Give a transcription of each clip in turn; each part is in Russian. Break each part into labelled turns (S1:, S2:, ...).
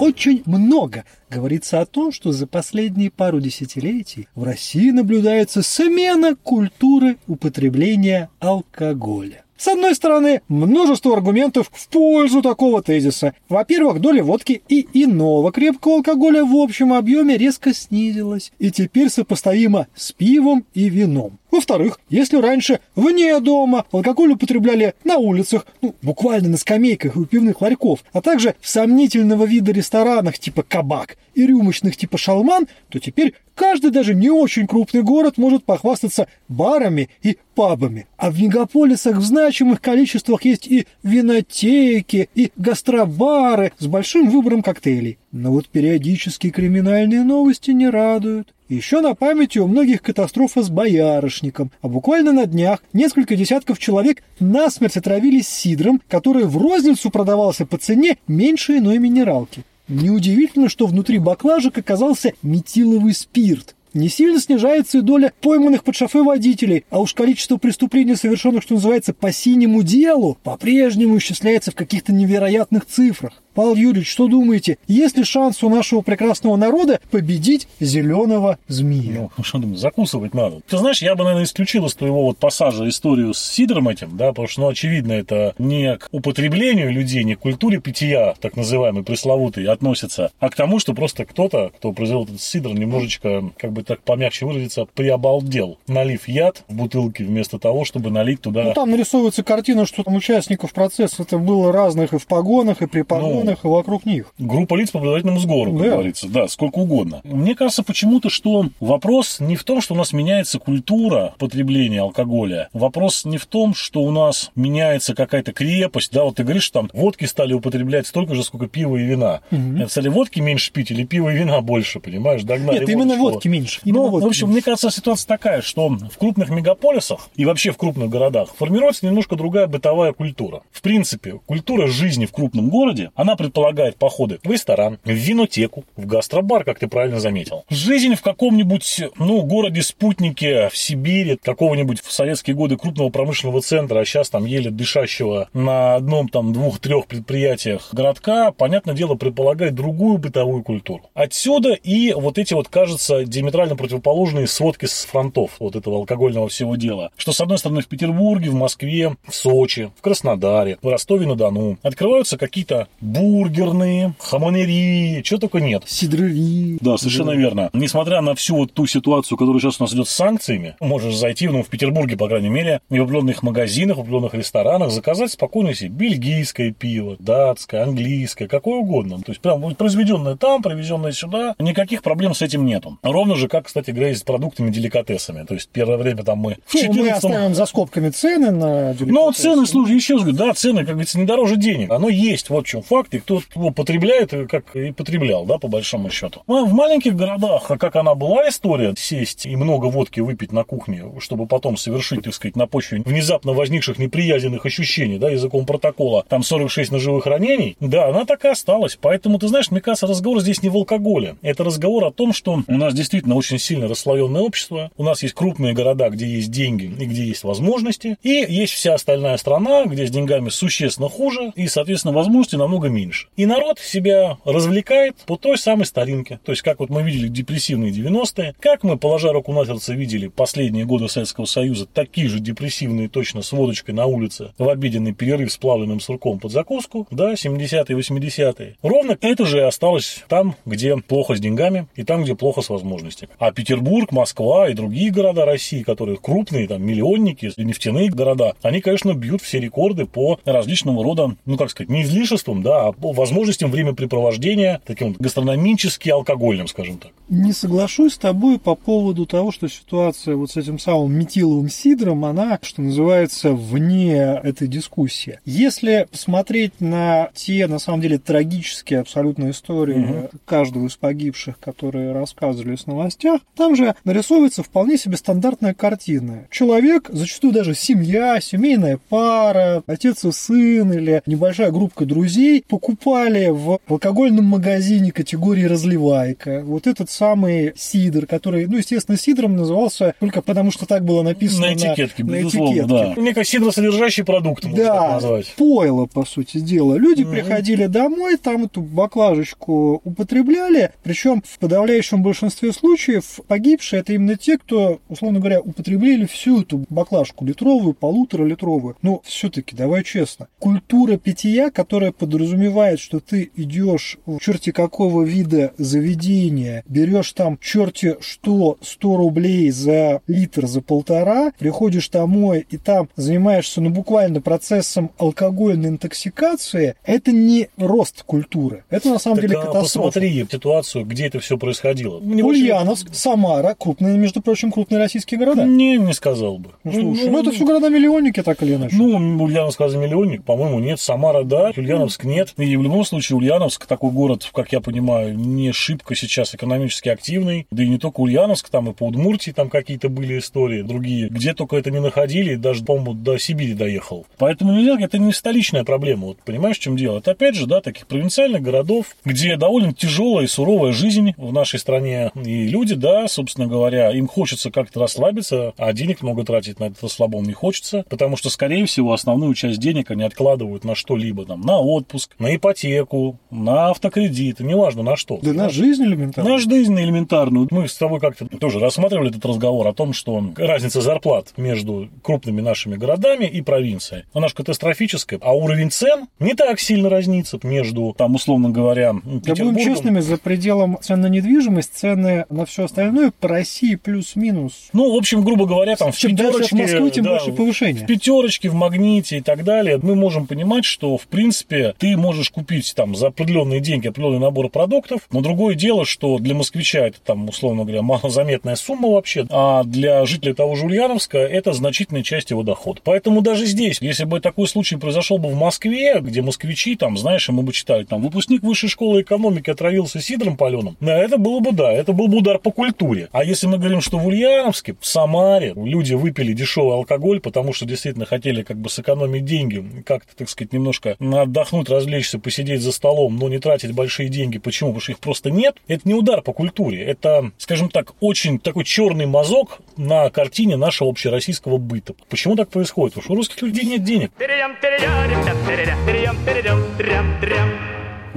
S1: Очень много говорится о том, что за последние пару десятилетий в России наблюдается смена культуры употребления алкоголя. С одной стороны, множество аргументов в пользу такого тезиса. Во-первых, доля водки и иного крепкого алкоголя в общем объеме резко снизилась и теперь сопоставима с пивом и вином. Во-вторых, если раньше вне дома алкоголь употребляли на улицах, ну, буквально на скамейках у пивных ларьков, а также в сомнительного вида ресторанах типа кабак и рюмочных типа шалман, то теперь каждый даже не очень крупный город может похвастаться барами и пабами. А в мегаполисах в значимых количествах есть и винотеки, и гастробары с большим выбором коктейлей. Но вот периодически криминальные новости не радуют. Еще на памяти у многих катастрофа с боярышником, а буквально на днях несколько десятков человек насмерть отравились сидром, который в розницу продавался по цене меньше иной минералки. Неудивительно, что внутри баклажек оказался метиловый спирт. Не сильно снижается и доля пойманных под шофе водителей, а уж количество преступлений, совершенных, что называется, по синему делу, по-прежнему исчисляется в каких-то невероятных цифрах. Павел Юрьевич, что думаете, есть ли шанс у нашего прекрасного народа победить зеленого змея?
S2: Ну, что думаю, закусывать надо. Ты знаешь, я бы, наверное, исключил из твоего вот пассажа историю с сидром этим, да, потому что, ну, очевидно, это не к употреблению людей, не к культуре питья, так называемой, пресловутой, относится, а к тому, что просто кто-то, кто произвел этот сидр, немножечко, как бы так помягче выразиться, приобалдел, налив яд в бутылке вместо того, чтобы налить туда...
S1: Ну, там нарисовывается картина, что там участников процесса это было разных и в погонах, и при погонах, ну, и вокруг них.
S2: Группа лиц по предварительному сговору, как да. говорится, да, сколько угодно. Мне кажется почему-то, что вопрос не в том, что у нас меняется культура потребления алкоголя, вопрос не в том, что у нас меняется какая-то крепость, да, вот ты говоришь, что там водки стали употреблять столько же, сколько пива и вина. Угу. Стали водки меньше пить или пива и вина больше, понимаешь, догнали.
S1: Нет, именно водки меньше. Именно
S2: ну, водки в общем, меньше. мне кажется, ситуация такая, что в крупных мегаполисах и вообще в крупных городах формируется немножко другая бытовая культура. В принципе, культура жизни в крупном городе, она предполагает походы в ресторан, в винотеку, в гастробар, как ты правильно заметил. Жизнь в каком-нибудь, ну, городе-спутнике в Сибири, какого-нибудь в советские годы крупного промышленного центра, а сейчас там еле дышащего на одном, там, двух-трех предприятиях городка, понятное дело, предполагает другую бытовую культуру. Отсюда и вот эти вот, кажется, диаметрально противоположные сводки с фронтов вот этого алкогольного всего дела. Что, с одной стороны, в Петербурге, в Москве, в Сочи, в Краснодаре, в Ростове-на-Дону открываются какие-то бургерные, хамонерии, чего только нет.
S1: Сидрери.
S2: Да, совершенно да. верно. Несмотря на всю вот ту ситуацию, которая сейчас у нас идет с санкциями, можешь зайти, ну, в Петербурге, по крайней мере, в определенных магазинах, в определенных ресторанах, заказать спокойно себе бельгийское пиво, датское, английское, какое угодно. То есть, прям произведенное там, привезенное сюда, никаких проблем с этим нету. Ровно же, как, кстати говоря, с продуктами, деликатесами. То есть, первое время там мы...
S1: В 14... Мы оставим за скобками цены на
S2: деликатесы. Ну, цены, слушай, еще раз говорю, да, цены, как говорится, не дороже денег. Оно есть, вот в чем факт и кто его потребляет, как и потреблял, да, по большому счету. Ну, а в маленьких городах, а как она была история, сесть и много водки выпить на кухне, чтобы потом совершить, так сказать, на почве внезапно возникших неприязненных ощущений, да, языком протокола, там 46 ножевых ранений, да, она так и осталась. Поэтому, ты знаешь, мне кажется, разговор здесь не в алкоголе. Это разговор о том, что у нас действительно очень сильно расслоенное общество, у нас есть крупные города, где есть деньги и где есть возможности, и есть вся остальная страна, где с деньгами существенно хуже, и, соответственно, возможностей намного меньше. И народ себя развлекает по той самой старинке. То есть, как вот мы видели депрессивные 90-е, как мы, положа руку на сердце, видели последние годы Советского Союза, такие же депрессивные точно с водочкой на улице в обеденный перерыв с плавленным сурком под закуску, да, 70-е, 80-е. Ровно это же и осталось там, где плохо с деньгами и там, где плохо с возможностями. А Петербург, Москва и другие города России, которые крупные, там, миллионники, нефтяные города, они, конечно, бьют все рекорды по различного рода, ну, как сказать, не излишествам, да, а по возможностям времяпрепровождения, таким вот гастрономически алкогольным, скажем так.
S1: Не соглашусь с тобой по поводу того, что ситуация вот с этим самым метиловым сидром, она, что называется, вне этой дискуссии. Если посмотреть на те, на самом деле, трагические абсолютно истории угу. каждого из погибших, которые рассказывали с новостей, новостях, там же нарисовывается вполне себе стандартная картина. Человек, зачастую даже семья, семейная пара, отец и сын или небольшая группа друзей покупали в алкогольном магазине категории разливайка вот этот самый сидр, который, ну, естественно, сидром назывался только потому, что так было написано
S2: на этикетке,
S1: на,
S2: безусловно,
S1: этикетке.
S2: да. Некое сидросодержащий продукт, можно
S1: да,
S2: так назвать.
S1: пойло, по сути дела. Люди
S2: Мгм.
S1: приходили домой, там эту баклажечку употребляли, причем в подавляющем большинстве случаев погибшие это именно те, кто, условно говоря, употребляли всю эту баклажку литровую, полуторалитровую. Но все-таки, давай честно, культура питья, которая подразумевает, что ты идешь в черти какого вида заведения, берешь там черти что 100 рублей за литр, за полтора, приходишь домой и там занимаешься, ну, буквально процессом алкогольной интоксикации, это не рост культуры. Это на самом
S2: Так,
S1: деле
S2: а
S1: катастрофа.
S2: посмотри ситуацию, где это все происходило. Небольшие-
S1: Ульяновск, Самара, крупные, между прочим, крупные российские города.
S2: Не, не сказал бы.
S1: Ну, слушай, ну это все города-миллионники, так или иначе.
S2: Ну, Ульяновск разве миллионник? По-моему, нет. Самара, да. Ульяновск нет. И в любом случае Ульяновск такой город, как я понимаю, не шибко сейчас экономически активный. Да и не только Ульяновск, там и по Удмуртии там какие-то были истории, другие. Где только это не находили, даже, по-моему, до Сибири доехал. Поэтому нельзя, это не столичная проблема. Вот понимаешь, в чем дело? Это опять же, да, таких провинциальных городов, где довольно тяжелая и суровая жизнь в нашей стране. И люди, да, собственно говоря, им хочется как-то расслабиться, а денег много тратить на этот расслабон не хочется, потому что, скорее всего, основную часть денег они откладывают на что-либо, там, на отпуск, на ипотеку, на автокредиты, неважно на что.
S1: Да на жизнь элементарно.
S2: На жизнь элементарную. Мы с тобой как-то тоже рассматривали этот разговор о том, что разница зарплат между крупными нашими городами и провинцией, она же катастрофическая, а уровень цен не так сильно разнится между, там, условно говоря,
S1: Да будем
S2: Петербургом.
S1: честными, за пределом цен на недвижимость, цены на все остальное по России плюс-минус.
S2: Ну, в общем, грубо говоря, там в
S1: Чем дальше от
S2: пятерочке,
S1: Москвы, тем
S2: да,
S1: больше повышение.
S2: В пятерочке, в магните и так далее, мы можем понимать, что, в принципе, ты можешь купить там за определенные деньги определенный набор продуктов, но другое дело, что для москвича это там, условно говоря, малозаметная сумма вообще, а для жителей того же Ульяновска это значительная часть его дохода. Поэтому даже здесь, если бы такой случай произошел бы в Москве, где москвичи, там, знаешь, мы бы читали, там, выпускник высшей школы экономики отравился сидром паленым, это было бы, да, это был бы удар по культуре. А если мы говорим, что в Ульяновске, в Самаре люди выпили дешевый алкоголь, потому что действительно хотели как бы сэкономить деньги, как-то, так сказать, немножко отдохнуть, развлечься, посидеть за столом, но не тратить большие деньги. Почему? Потому что их просто нет. Это не удар по культуре. Это, скажем так, очень такой черный мазок на картине нашего общероссийского быта. Почему так происходит? Потому что у русских людей нет денег.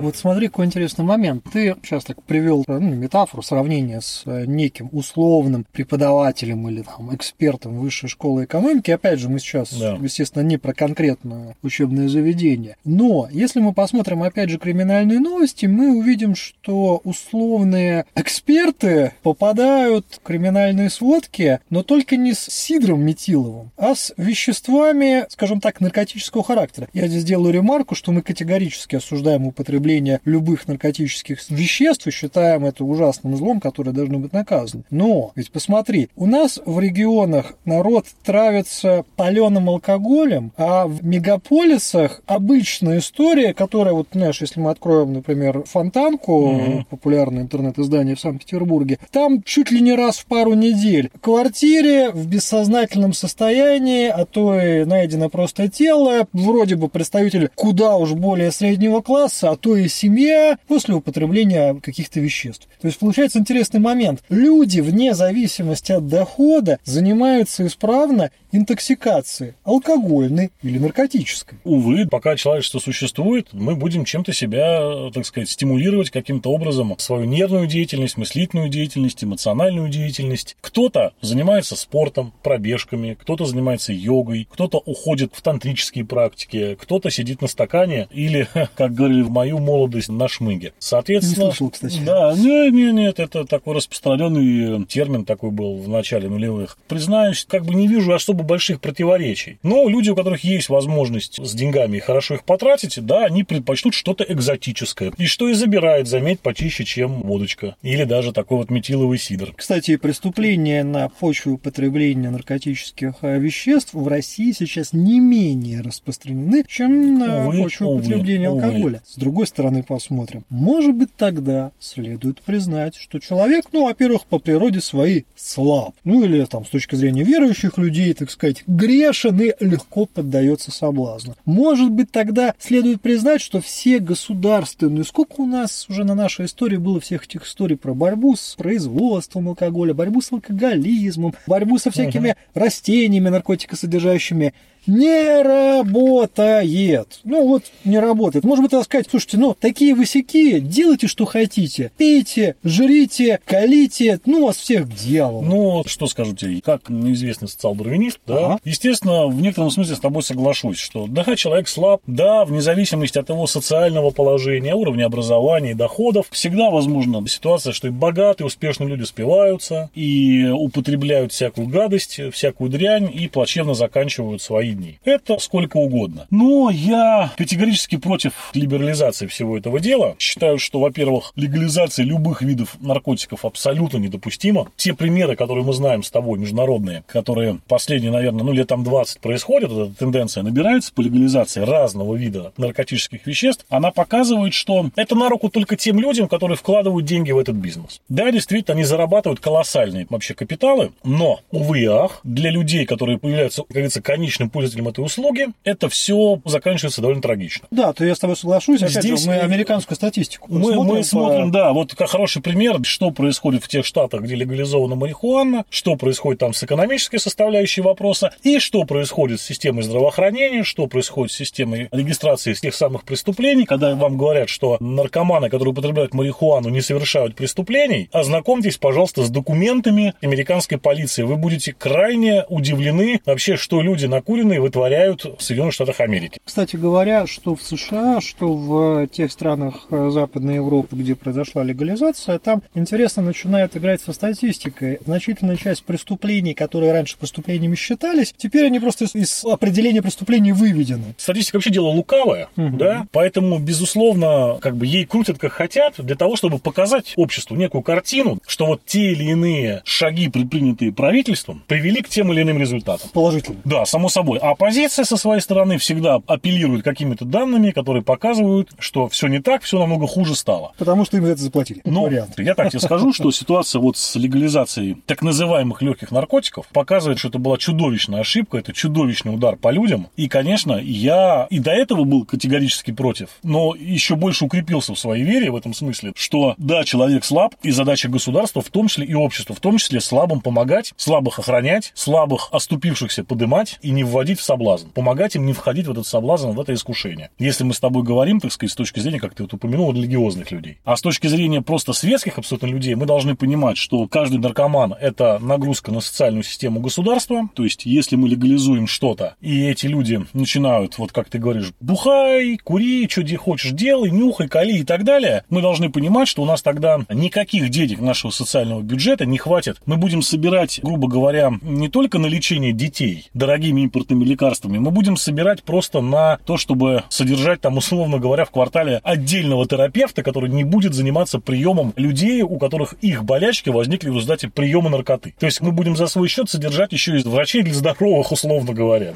S1: Вот смотри, какой интересный момент. Ты сейчас так привел ну, метафору, сравнение с э, неким условным преподавателем или там экспертом высшей школы экономики. Опять же, мы сейчас,
S2: Да.
S1: естественно, не про конкретное учебное заведение. Но если мы посмотрим, опять же, криминальные новости, мы увидим, что условные эксперты попадают в криминальные сводки, но только не с Сидром Метиловым, а с веществами, скажем так, наркотического характера. Я здесь делаю ремарку, что мы категорически осуждаем употребление любых наркотических веществ и считаем это ужасным злом, которое должно быть наказано. Но, ведь посмотри, у нас в регионах народ травится паленым алкоголем, а в мегаполисах обычная история, которая, вот, знаешь, если мы откроем, например, Фонтанку,
S2: Мгм.
S1: популярное интернет-издание в Санкт-Петербурге, там чуть ли не раз в пару недель в квартире в бессознательном состоянии, а то и найдено просто тело, вроде бы представитель куда уж более среднего класса, а то и семья после употребления каких-то веществ. То есть получается интересный момент. Люди, вне зависимости от дохода, занимаются исправно интоксикацией алкогольной или наркотической.
S2: Увы, пока человечество существует, мы будем чем-то себя, так сказать, стимулировать каким-то образом свою нервную деятельность, мыслительную деятельность, эмоциональную деятельность. Кто-то занимается спортом, пробежками, кто-то занимается йогой, кто-то уходит в тантрические практики, кто-то сидит на стакане или, как говорили в мою молодость, на шмыге. Соответственно...
S1: Не слышал, кстати.
S2: Да, нет, нет, нет, это такой распространенный термин такой был в начале нулевых. Признаюсь, как бы не вижу особо больших противоречий. Но люди, у которых есть возможность с деньгами и хорошо их потратить, да, они предпочтут что-то экзотическое. И что и забирает, заметь, почище, чем водочка. Или даже такой вот метиловый сидр.
S1: Кстати, преступления на почве употребления наркотических э, веществ в России сейчас не менее распространены, чем на
S2: Увы,
S1: почве
S2: увы,
S1: употребления
S2: увы.
S1: алкоголя. С другой стороны посмотрим. Может быть, тогда следует признать, что человек, ну, во-первых, по природе своей слаб. Ну, или там с точки зрения верующих людей, так сказать, грешен и легко поддается соблазну. Может быть, тогда следует признать, что все государственные, сколько у нас уже на нашей истории было всех этих историй про борьбу с производством алкоголя, борьбу с алкоголизмом, борьбу со всякими uh-huh. растениями наркотикосодержащими, не работает. Ну вот, не работает. Может быть, сказать, слушайте, ну, такие высяки, делайте, что хотите. Пейте, жрите, колите, ну, вас всех дьявол.
S2: Ну, что скажу тебе, как неизвестный социал-дарвинист, да, ага. естественно, в некотором смысле с тобой соглашусь, что да, человек слаб, да, вне зависимости от его социального положения, уровня образования и доходов, всегда возможна ситуация, что и богатые, успешные люди спиваются и употребляют всякую гадость, всякую дрянь и плачевно заканчивают свои дней. Это сколько угодно. Но я категорически против либерализации всего этого дела. Считаю, что, во-первых, легализация любых видов наркотиков абсолютно недопустима. Те примеры, которые мы знаем с тобой, международные, которые последние, наверное, ну лет там 20 происходят, эта тенденция набирается по легализации разного вида наркотических веществ, она показывает, что это на руку только тем людям, которые вкладывают деньги в этот бизнес. Да, действительно, они зарабатывают колоссальные вообще капиталы, но, увы и ах, для людей, которые появляются, как говорится, конечным пользователем этой услуги, это все заканчивается довольно трагично.
S1: Да, то я с тобой соглашусь. Опять Здесь же, мы американскую статистику
S2: мы смотрим. Мы смотрим, по... да, вот хороший пример, что происходит в тех штатах, где легализована марихуана, что происходит там с экономической составляющей вопроса, и что происходит с системой здравоохранения, что происходит с системой регистрации тех самых преступлений, когда вам говорят, что наркоманы, которые употребляют марихуану, не совершают преступлений, ознакомьтесь, пожалуйста, с документами американской полиции. Вы будете крайне удивлены вообще, что люди накуренные вытворяют в Соединенных Штатах Америки.
S1: Кстати говоря, что в США, что в тех странах э, Западной Европы, где произошла легализация, там интересно начинает играть со статистикой. Значительная часть преступлений, которые раньше преступлениями считались, теперь они просто из, из определения преступлений выведены.
S2: Статистика вообще дело лукавое, угу. да, поэтому, безусловно, как бы ей крутят как хотят, для того, чтобы показать обществу некую картину, что вот те или иные шаги, предпринятые правительством, привели к тем или иным результатам.
S1: Положительно.
S2: Да, само собой. А оппозиция со своей стороны всегда апеллирует какими-то данными, которые показывают, что все не так, все намного хуже стало.
S1: Потому что им за это заплатили.
S2: Но вариант. я так тебе скажу, что ситуация вот с легализацией так называемых легких наркотиков показывает, что это была чудовищная ошибка, это чудовищный удар по людям. И, конечно, я и до этого был категорически против, но еще больше укрепился в своей вере в этом смысле, что да, человек слаб, и задача государства, в том числе и общества, в том числе слабым помогать, слабых охранять, слабых оступившихся подымать и не вводить в соблазн. Помогать им не входить в этот соблазн, в это искушение. Если мы с тобой говорим, так сказать, с точки зрения, как ты вот упомянул, религиозных людей. А с точки зрения просто светских абсолютно людей, мы должны понимать, что каждый наркоман – это нагрузка на социальную систему государства. То есть, если мы легализуем что-то, и эти люди начинают, вот как ты говоришь, бухай, кури, что хочешь делай, нюхай, кали и так далее, мы должны понимать, что у нас тогда никаких денег нашего социального бюджета не хватит. Мы будем собирать, грубо говоря, не только на лечение детей дорогими импортными лекарствами, мы будем собирать просто на то, чтобы содержать там, условно говоря, в квартале отдельного терапевта, который не будет заниматься приемом людей, у которых их болячки возникли в результате приема наркоты. То есть мы будем за свой счет содержать еще и врачей для здоровых, условно говоря.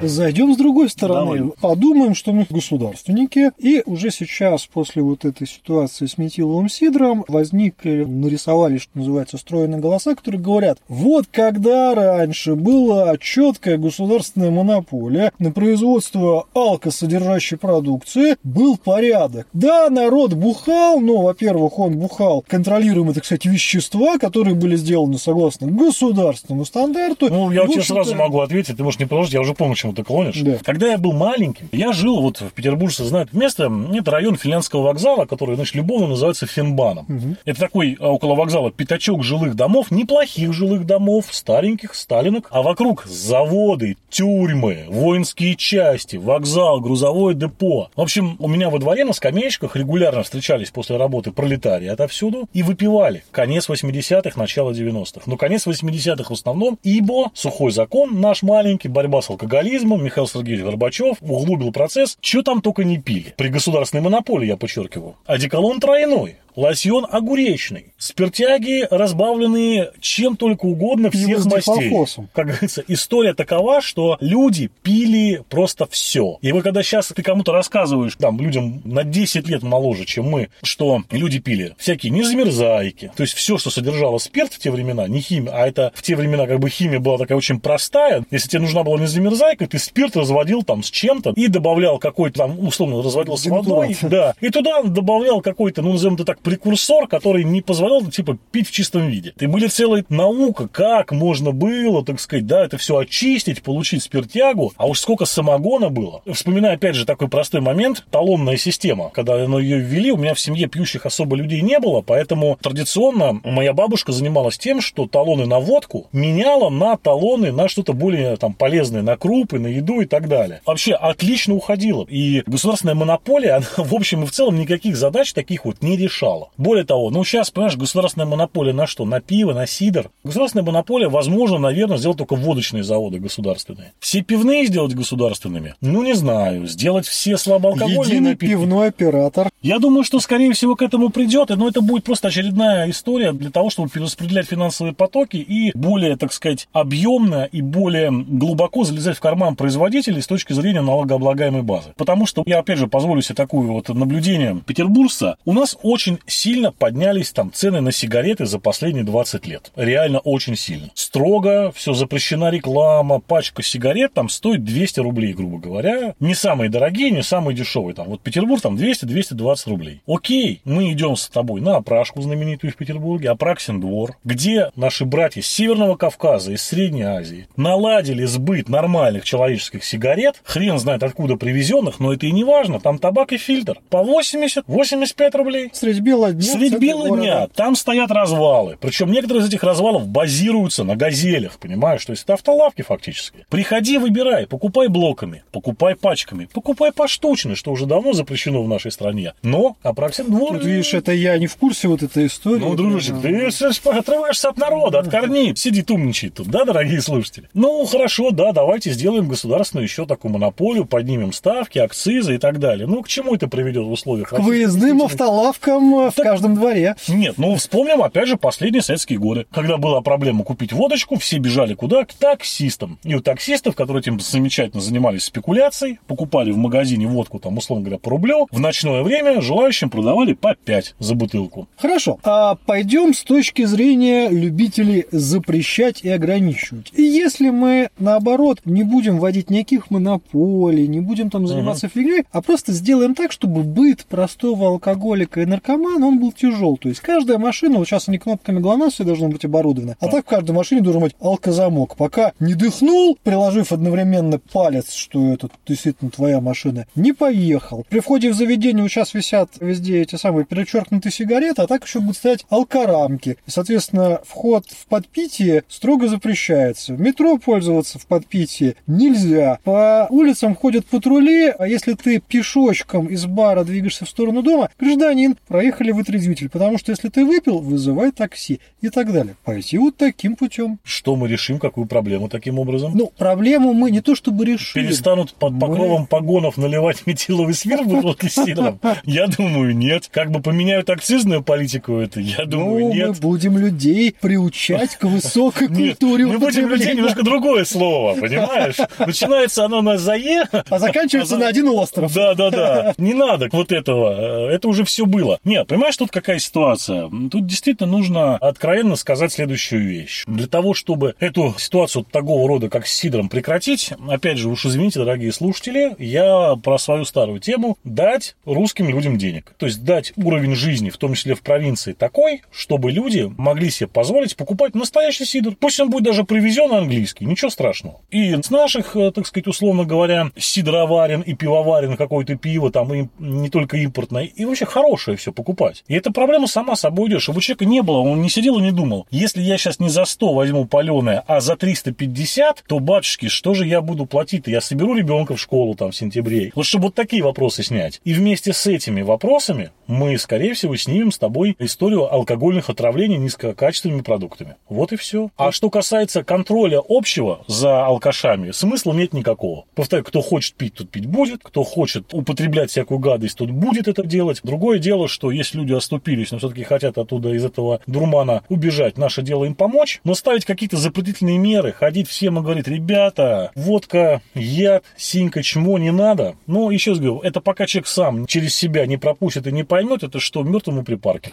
S1: Зайдем с другой стороны. Давай. Подумаем, что мы государственники. И уже сейчас, после вот этой ситуации с метиловым сидром, возникли, нарисовали, что называется, стройные голоса, которые говорят, вот когда раньше была четкая государственная монополия на производство алкосодержащей продукции, был порядок. Да, народ бухал, но, во-первых, он бухал контролируемые, так сказать, вещества, которые были сделаны согласно государственному стандарту.
S2: Ну, я тебе сразу могу ответить, ты можешь не продолжить, я уже помню, чему ты клонишь. Да. Когда я был маленьким, я жил вот в Петербурге, знают место, это район Финляндского вокзала, который, значит, любовно называется Финбаном. Угу. Это такой а, около вокзала пятачок жилых домов, неплохих жилых домов, стареньких, сталинок, а вокруг заводы, тюрьмы, воинские части, вокзал, грузовое депо. В общем, у меня во дворе на скамеечках регулярно встречались после работы пролетарии отовсюду и выпивали. Конец 80-х, начало 90-х. Но конец 80-х в основном, ибо сухой закон наш маленький, борьба с алкоголизмом, социализмом Михаил Сергеевич Горбачев углубил процесс, что там только не пили. При государственной монополии, я подчеркиваю. Одеколон тройной лосьон огуречный, спиртяги, разбавленные чем только угодно всех мастей. Как говорится, история такова, что люди пили просто все. И вы когда сейчас ты кому-то рассказываешь, там, людям на 10 лет моложе, чем мы, что люди пили всякие незамерзайки, то есть все, что содержало спирт в те времена, не химия, а это в те времена как бы химия была такая очень простая. Если тебе нужна была незамерзайка, ты спирт разводил там с чем-то и добавлял какой-то там, условно, разводил с водой. Да. И туда добавлял какой-то, ну, назовем это так, прекурсор, который не позволял, типа, пить в чистом виде. И были целая наука, как можно было, так сказать, да, это все очистить, получить спиртягу. А уж сколько самогона было. Вспоминаю, опять же, такой простой момент. Талонная система. Когда ну, ее ввели, у меня в семье пьющих особо людей не было, поэтому традиционно моя бабушка занималась тем, что талоны на водку меняла на талоны на что-то более там полезное, на крупы, на еду и так далее. Вообще отлично уходила. И государственная монополия, она, в общем и в целом никаких задач таких вот не решала. Более того, ну сейчас, понимаешь, государственная монополия на что? На пиво, на сидр. Государственная монополия, возможно, наверное, сделать только водочные заводы государственные. Все пивные сделать государственными? Ну, не знаю. Сделать все слабоалкогольные
S1: Единый
S2: напитки?
S1: пивной оператор.
S2: Я думаю, что, скорее всего, к этому придет, но это будет просто очередная история для того, чтобы перераспределять финансовые потоки и более, так сказать, объемно и более глубоко залезать в карман производителей с точки зрения налогооблагаемой базы. Потому что я, опять же, позволю себе такое вот наблюдение петербуржца. У нас очень сильно поднялись там цены на сигареты за последние 20 лет. Реально очень сильно. Строго, все запрещена реклама, пачка сигарет там стоит 200 рублей, грубо говоря. Не самые дорогие, не самые дешевые. Там вот Петербург там 200-220 рублей. Окей, мы идем с тобой на опрашку знаменитую в Петербурге, Апраксин двор, где наши братья с Северного Кавказа, из Средней Азии наладили сбыт нормальных человеческих сигарет, хрен знает откуда привезенных, но это и не важно, там табак и фильтр. По 80-85 рублей.
S1: Средь бела дня.
S2: Средь бела дня там стоят развалы. Причем некоторые из этих развалов базируются на газелях, понимаешь? То есть это автолавки фактически. Приходи, выбирай, покупай блоками, покупай пачками, покупай поштучно, что уже давно запрещено в нашей стране. Но Апраксин двор...
S1: Вот видишь, это я не в курсе вот этой истории.
S2: Ну, дружочек, ты отрываешься от народа, от корней. Сидит умничает тут, да, дорогие слушатели? Ну, хорошо, да, давайте сделаем государственную еще такую монополию, поднимем ставки, акцизы и так далее. Ну, к чему это приведет в условиях?
S1: К выездным автолавкам в каждом дворе.
S2: Нет, ну вспомним опять же последние советские годы, когда была проблема купить водочку, все бежали куда? К таксистам. И у таксистов, которые этим замечательно занимались спекуляцией, покупали в магазине водку, там, условно говоря, по рублю, в ночное время желающим продавали по 5 за бутылку.
S1: Хорошо, а пойдем с точки зрения любителей запрещать и ограничивать. И если мы, наоборот, не будем вводить никаких монополий, не будем там заниматься фигней, а просто сделаем так, чтобы быт простого алкоголика и наркомана, он был тяжел. То есть каждая машина, вот сейчас они кнопками ГЛОНАСС все должны быть оборудованы, а так в каждой машине должен быть алкозамок. Пока не дыхнул, приложив одновременно палец, что это действительно твоя машина, не поехал. При входе в заведение вот сейчас висят везде эти самые перечеркнутые сигареты, а так еще будут стоять алкорамки. И, соответственно, вход в подпитие строго запрещается. В метро пользоваться в подпитии нельзя. По улицам ходят патрули, а если ты пешочком из бара двигаешься в сторону дома, гражданин, проехали вытрезвитель, потому что если ты выпил, вызывай такси и так далее. Пойти вот таким путем.
S2: Что мы решим, какую проблему таким образом?
S1: Ну, проблему мы не то чтобы решили.
S2: Перестанут под
S1: Мы-
S2: покровом погонов наливать метиловый спирт в бутылки сидром? Я думаю, нет. Как бы поменяют акцизную политику это? Я думаю,
S1: Ну, мы
S2: нет.
S1: будем людей приучать к высокой
S2: Нет,
S1: культуре
S2: мы будем людей немножко другое слово, понимаешь? Начинается оно на «зае»,
S1: А заканчивается на один остров.
S2: Да, да, да. Не надо вот этого. Это уже все было. Нет, понимаешь, тут какая ситуация? Тут действительно нужно откровенно сказать следующую вещь. Для того, чтобы эту ситуацию такого рода, как с Сидором, прекратить, опять же, уж извините, дорогие слушатели, я про свою старую тему дать русским людям денег. То есть дать уровень жизни, в том числе в провинции, такой, чтобы люди могли себе позволить покупать настоящий сидр. Пусть он будет даже привезен английский, ничего страшного. И с наших, э, так сказать, условно говоря, сидроварен и пивоварен какое-то пиво, там и не только импортное, и вообще хорошее все покупать. И эта проблема сама собой идет, чтобы у человека не было, он не сидел и не думал, если я сейчас не за 100 возьму паленое, а за 350, то, батюшки, что же я буду платить-то? Я соберу ребенка в школу там в сентябре. Вот чтобы вот такие вопросы снять. И вместе с этими вопросами мы, скорее всего, снимем с тобой историю алкогольных отравлений низкокачественными продуктами. Вот и все. А что касается контроля общего за алкашами, смысла нет никакого. Повторяю, кто хочет пить, тот пить будет, кто хочет употреблять всякую гадость, тот будет это делать. Другое дело, что если люди оступились, но все-таки хотят оттуда из этого дурмана убежать, наше дело им помочь, но ставить какие-то запретительные меры, ходить всем и говорить, ребята, водка, яд, синька, чмо не надо. Но еще раз говорю, это пока человек сам через себя не пропустит и не поймет, это что, мертвому припарке.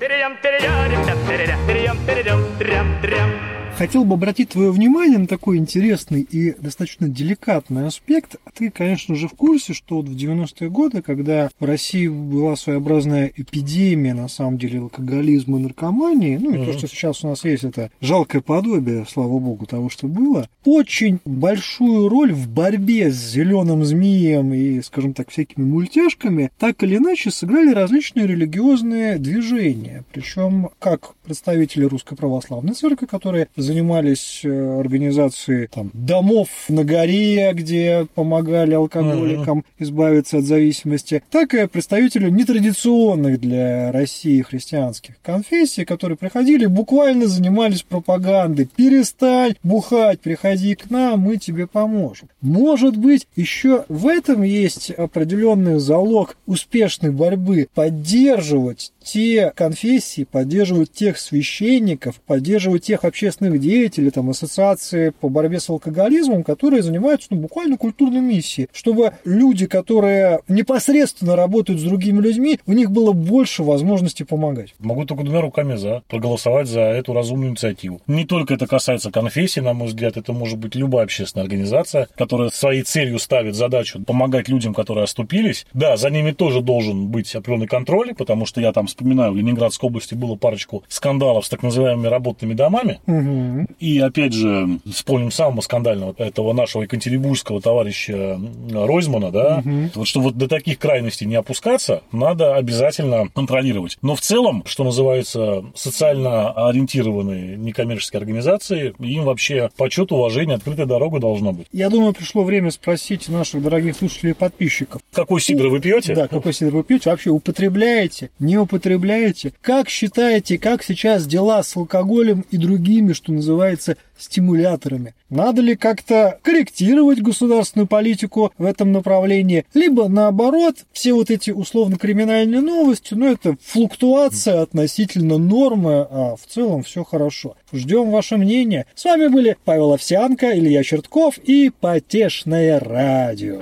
S1: Хотел бы обратить твое внимание на такой интересный и достаточно деликатный аспект. Ты, конечно же, в курсе, что вот в 90-е годы, когда в России была своеобразная эпидемия, на самом деле, алкоголизма и наркомании, ну и mm-hmm. то, что сейчас у нас есть, это жалкое подобие, слава богу, того, что было, очень большую роль в борьбе с зеленым змеем и, скажем так, всякими мультяшками, так или иначе сыграли различные религиозные движения. Причем как представители Русской Православной Церкви, которые занимались э, организацией там, домов на горе, где помогали алкоголикам uh-huh. избавиться от зависимости, так и представители нетрадиционных для России христианских конфессий, которые приходили буквально занимались пропагандой. Перестань бухать, приходи к нам, мы тебе поможем. Может быть, еще в этом есть определенный залог успешной борьбы поддерживать те конфессии, поддерживать тех священников, поддерживать тех общественных деятелей, там, ассоциации по борьбе с алкоголизмом, которые занимаются ну, буквально культурной миссией, чтобы люди, которые непосредственно работают с другими людьми, у них было больше возможностей помогать.
S2: Могу только двумя руками за проголосовать за эту разумную инициативу. Не только это касается конфессий, на мой взгляд, это может быть любая общественная организация, которая своей целью ставит задачу помогать людям, которые оступились. Да, за ними тоже должен быть определенный контроль, потому что я там вспоминаю, в Ленинградской области было парочку скандалов с так называемыми работными домами. Угу. И опять же, вспомним самого скандального этого нашего екатеринбургского товарища Ройзмана, да, угу. вот что вот до таких крайностей не опускаться, надо обязательно контролировать. Но в целом, что называется, социально ориентированные некоммерческие организации, им вообще почет, уважение, открытая дорога должна быть.
S1: Я думаю, пришло время спросить наших дорогих слушателей и подписчиков.
S2: Какой сидр вы пьете?
S1: Да, какой сидр вы пьете? Вообще употребляете? Не употребляете? Употребляете? Как считаете, как сейчас дела с алкоголем и другими, что называется, стимуляторами? Надо ли как-то корректировать государственную политику в этом направлении? Либо наоборот, все вот эти условно-криминальные новости, ну это флуктуация относительно нормы, а в целом все хорошо. Ждем ваше мнение. С вами были Павел Овсянко, Илья Чертков и Потешное радио.